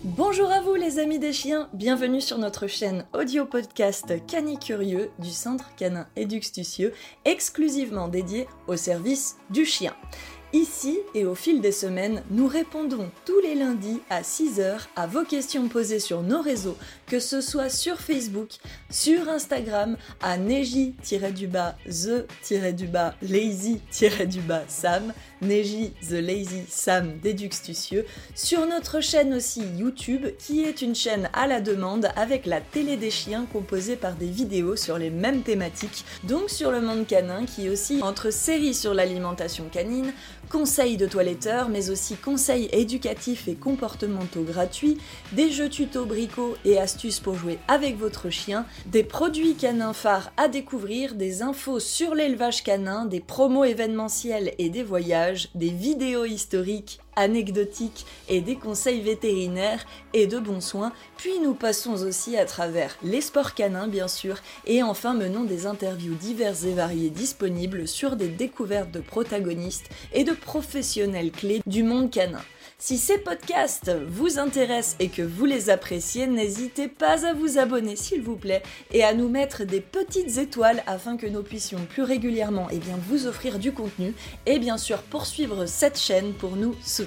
Bonjour à vous les amis des chiens, bienvenue sur notre chaîne audio podcast Canicurieux du Centre Canin Éduxtucieux, exclusivement dédié au service du chien. Ici et au fil des semaines, nous répondons tous les lundis à 6h à vos questions posées sur nos réseaux, que ce soit sur Facebook, sur Instagram, à neji-du-bas, the-du-bas, lazy-du-bas, Sam, Neji the Lazy Sam Déduxtucieux, sur notre chaîne aussi YouTube, qui est une chaîne à la demande avec la télé des chiens composée par des vidéos sur les mêmes thématiques, donc sur le monde canin, qui est aussi entre séries sur l'alimentation canine, conseils de toiletteurs, mais aussi conseils éducatifs et comportementaux gratuits, des jeux tuto bricots et astuces pour jouer avec votre chien, des produits canins phares à découvrir, des infos sur l'élevage canin, des promos événementiels et des voyages, des vidéos historiques anecdotiques et des conseils vétérinaires et de bons soins, puis nous passons aussi à travers les sports canins bien sûr, et enfin menons des interviews diverses et variées disponibles sur des découvertes de protagonistes et de professionnels clés du monde canin. Si ces podcasts vous intéressent et que vous les appréciez, n'hésitez pas à vous abonner s'il vous plaît et à nous mettre des petites étoiles afin que nous puissions plus régulièrement eh bien, vous offrir du contenu et bien sûr poursuivre cette chaîne pour nous soutenir.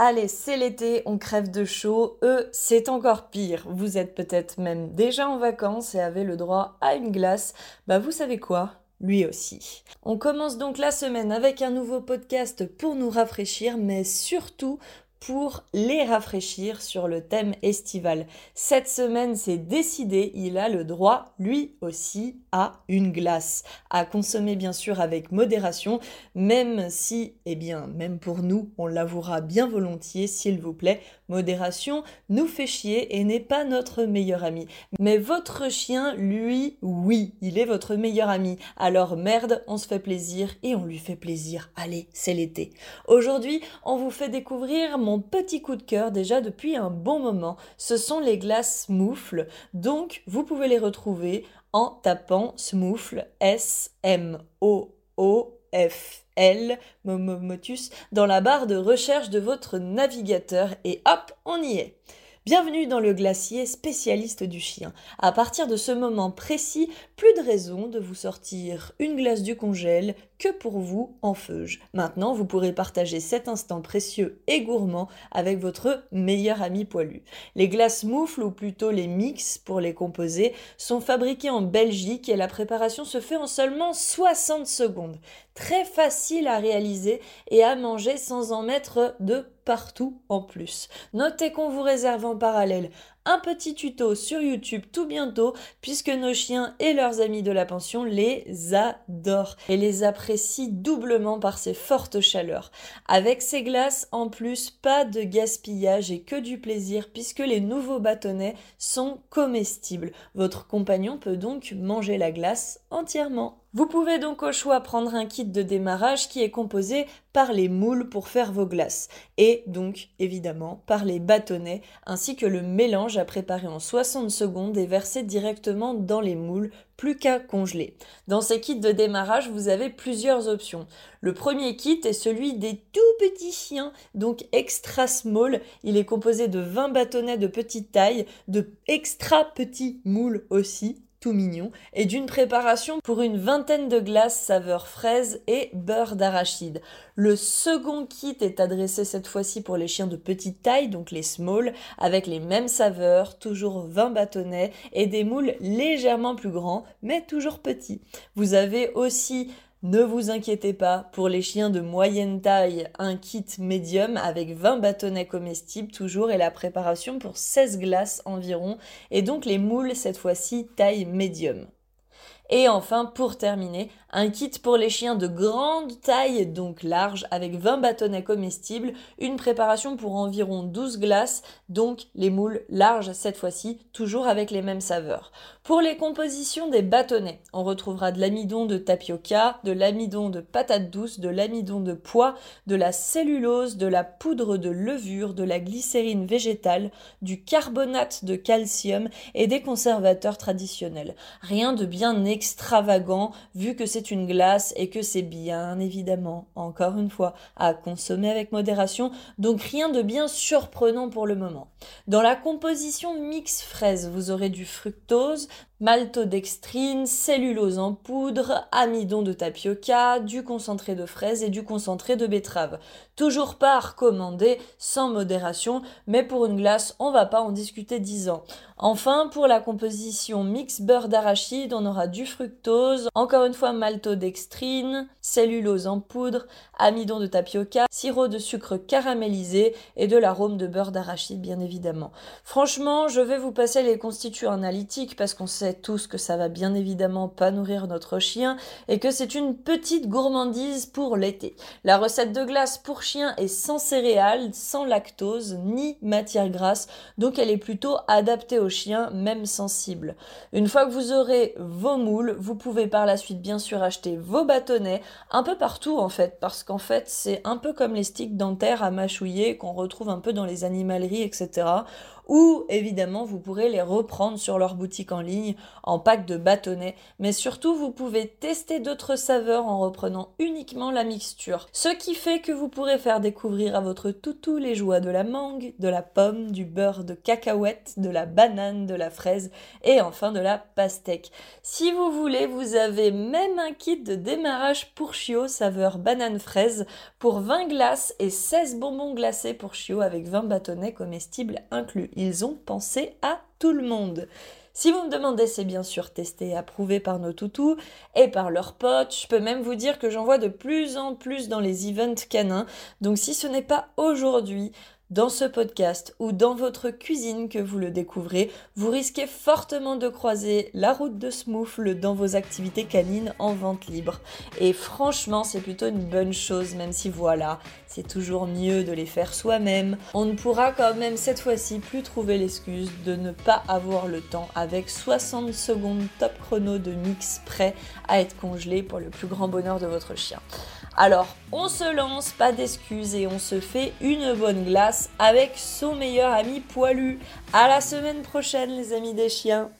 Allez, c'est l'été, on crève de chaud. Eux, c'est encore pire. Vous êtes peut-être même déjà en vacances et avez le droit à une glace. Bah vous savez quoi? Lui aussi. On commence donc la semaine avec un nouveau podcast pour nous rafraîchir, mais surtout pour les rafraîchir sur le thème estival. Cette semaine, c'est décidé, il a le droit, lui aussi, à une glace. À consommer bien sûr avec modération, même si, eh bien, même pour nous, on l'avouera bien volontiers, s'il vous plaît, modération nous fait chier et n'est pas notre meilleur ami. Mais votre chien, lui, oui, il est votre meilleur ami. Alors merde, on se fait plaisir et on lui fait plaisir. Allez, c'est l'été. Aujourd'hui, on vous fait découvrir petit coup de cœur déjà depuis un bon moment. Ce sont les glaces Smoufle. Donc, vous pouvez les retrouver en tapant Smoufle, S-M-O-O-F-L, dans la barre de recherche de votre navigateur et hop, on y est. Bienvenue dans le glacier spécialiste du chien. À partir de ce moment précis, plus de raison de vous sortir une glace du congèle que pour vous en feuge. Maintenant, vous pourrez partager cet instant précieux et gourmand avec votre meilleur ami poilu. Les glaces moufles, ou plutôt les mix pour les composer, sont fabriquées en Belgique et la préparation se fait en seulement 60 secondes. Très facile à réaliser et à manger sans en mettre de partout en plus. Notez qu'on vous réserve en parallèle un petit tuto sur YouTube tout bientôt puisque nos chiens et leurs amis de la pension les adorent et les doublement par ces fortes chaleurs. Avec ces glaces, en plus, pas de gaspillage et que du plaisir puisque les nouveaux bâtonnets sont comestibles. Votre compagnon peut donc manger la glace entièrement. Vous pouvez donc au choix prendre un kit de démarrage qui est composé par les moules pour faire vos glaces et donc évidemment par les bâtonnets ainsi que le mélange à préparer en 60 secondes et verser directement dans les moules plus qu'à congeler. Dans ces kits de démarrage, vous avez plusieurs options. Le premier kit est celui des tout petits chiens, donc extra small. Il est composé de 20 bâtonnets de petite taille, de extra petits moules aussi, tout mignon, et d'une préparation pour une vingtaine de glaces saveur fraise et beurre d'arachide. Le second kit est adressé cette fois-ci pour les chiens de petite taille, donc les small, avec les mêmes saveurs, toujours 20 bâtonnets et des moules légèrement plus grands, mais toujours petits. Vous avez aussi ne vous inquiétez pas, pour les chiens de moyenne taille, un kit médium avec 20 bâtonnets comestibles toujours et la préparation pour 16 glaces environ, et donc les moules cette fois-ci taille médium. Et enfin, pour terminer, un kit pour les chiens de grande taille, donc large, avec 20 bâtonnets comestibles, une préparation pour environ 12 glaces, donc les moules larges cette fois-ci, toujours avec les mêmes saveurs. Pour les compositions des bâtonnets, on retrouvera de l'amidon de tapioca, de l'amidon de patate douce, de l'amidon de pois, de la cellulose, de la poudre de levure, de la glycérine végétale, du carbonate de calcium et des conservateurs traditionnels. Rien de bien extravagant vu que c'est une glace et que c'est bien évidemment, encore une fois, à consommer avec modération, donc rien de bien surprenant pour le moment. Dans la composition mix fraise, vous aurez du fructose, maltodextrine, cellulose en poudre, amidon de tapioca, du concentré de fraise et du concentré de betterave. Toujours pas à recommander, sans modération, mais pour une glace, on va pas en discuter 10 ans. Enfin, pour la composition mix beurre d'arachide, on aura du fructose, encore une fois maltodextrine, cellulose en poudre, amidon de tapioca, sirop de sucre caramélisé et de l'arôme de beurre d'arachide bien évidemment. Franchement, je vais vous passer les constituants analytiques parce qu'on sait tous que ça va bien évidemment pas nourrir notre chien et que c'est une petite gourmandise pour l'été. La recette de glace pour chien est sans céréales, sans lactose ni matière grasse, donc elle est plutôt adaptée aux chiens, même sensibles. Une fois que vous aurez vos moules, vous pouvez par la suite bien sûr acheter vos bâtonnets un peu partout en fait, parce qu'en fait c'est un peu comme les sticks dentaires à mâchouiller qu'on retrouve un peu dans les animaleries, etc ou évidemment vous pourrez les reprendre sur leur boutique en ligne en pack de bâtonnets, mais surtout vous pouvez tester d'autres saveurs en reprenant uniquement la mixture. Ce qui fait que vous pourrez faire découvrir à votre toutou les joies de la mangue, de la pomme, du beurre de cacahuète, de la banane, de la fraise et enfin de la pastèque. Si vous voulez, vous avez même un kit de démarrage pour chiot saveur banane fraise pour 20 glaces et 16 bonbons glacés pour chiot avec 20 bâtonnets comestibles inclus. Ils ont pensé à tout le monde. Si vous me demandez, c'est bien sûr testé et approuvé par nos toutous et par leurs potes. Je peux même vous dire que j'en vois de plus en plus dans les events canins. Donc si ce n'est pas aujourd'hui, dans ce podcast ou dans votre cuisine que vous le découvrez, vous risquez fortement de croiser la route de Smoufle dans vos activités canines en vente libre. Et franchement, c'est plutôt une bonne chose, même si voilà, c'est toujours mieux de les faire soi-même. On ne pourra quand même cette fois-ci plus trouver l'excuse de ne pas avoir le temps avec 60 secondes top chrono de mix prêt à être congelé pour le plus grand bonheur de votre chien. Alors, on se lance, pas d'excuses, et on se fait une bonne glace avec son meilleur ami poilu. À la semaine prochaine, les amis des chiens!